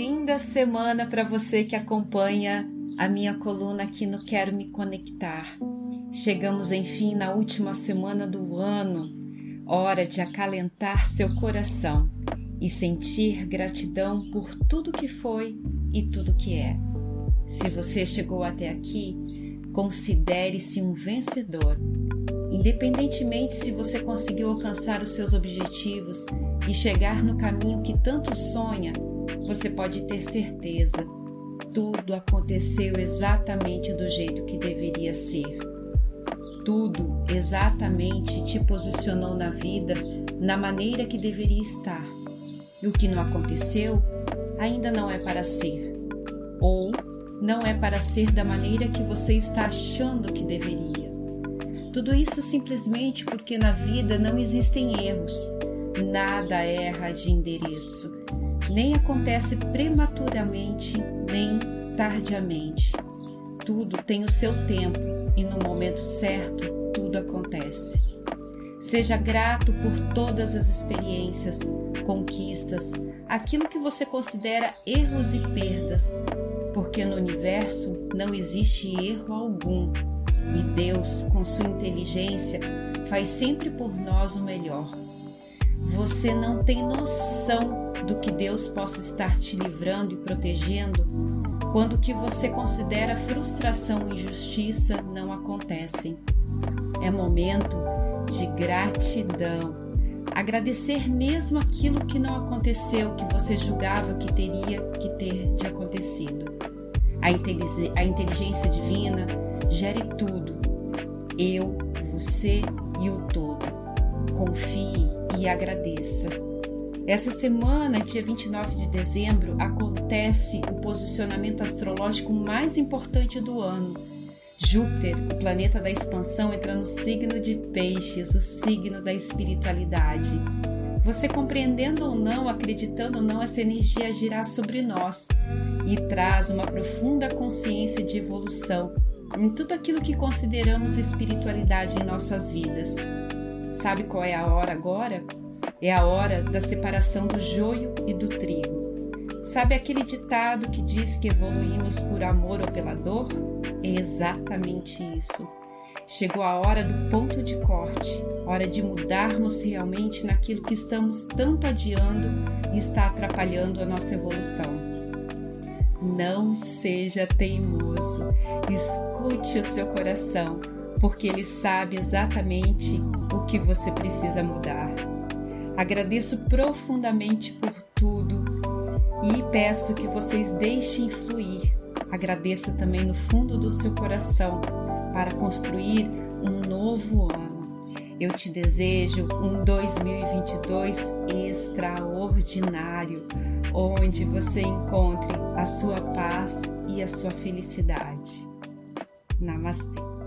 linda semana para você que acompanha a minha coluna aqui no Quero Me Conectar. Chegamos enfim na última semana do ano, hora de acalentar seu coração e sentir gratidão por tudo que foi e tudo que é. Se você chegou até aqui, considere-se um vencedor. Independentemente se você conseguiu alcançar os seus objetivos e chegar no caminho que tanto sonha, você pode ter certeza, tudo aconteceu exatamente do jeito que deveria ser. Tudo exatamente te posicionou na vida na maneira que deveria estar. E o que não aconteceu ainda não é para ser. Ou não é para ser da maneira que você está achando que deveria. Tudo isso simplesmente porque na vida não existem erros. Nada erra de endereço nem acontece prematuramente nem tardiamente. Tudo tem o seu tempo e no momento certo tudo acontece. Seja grato por todas as experiências, conquistas, aquilo que você considera erros e perdas, porque no universo não existe erro algum e Deus, com sua inteligência, faz sempre por nós o melhor. Você não tem noção do que Deus possa estar te livrando e protegendo quando o que você considera frustração e injustiça não acontecem. É momento de gratidão. Agradecer mesmo aquilo que não aconteceu, que você julgava que teria que ter de acontecido. A, inteligência divina gere tudo. Eu, você e o todo. Confie e agradeça. Essa semana, dia 29 de dezembro, acontece o posicionamento astrológico mais importante do ano. Júpiter, o planeta da expansão, entra no signo de Peixes, o signo da espiritualidade. Você compreendendo ou não, acreditando ou não, essa energia agirá sobre nós e traz uma profunda consciência de evolução em tudo aquilo que consideramos espiritualidade em nossas vidas. Sabe qual é a hora agora? É a hora da separação do joio e do trigo. Sabe aquele ditado que diz que evoluímos por amor ou pela dor? É exatamente isso. Chegou a hora do ponto de corte, hora de mudarmos realmente naquilo que estamos tanto adiando e está atrapalhando a nossa evolução. Não seja teimoso, escute o seu coração, porque ele sabe exatamente o que você precisa mudar. Agradeço profundamente por tudo e peço que vocês deixem fluir. Agradeça também no fundo do seu coração para construir um novo ano. Eu te desejo um 2022 extraordinário, onde você encontre a sua paz e a sua felicidade. Namastê.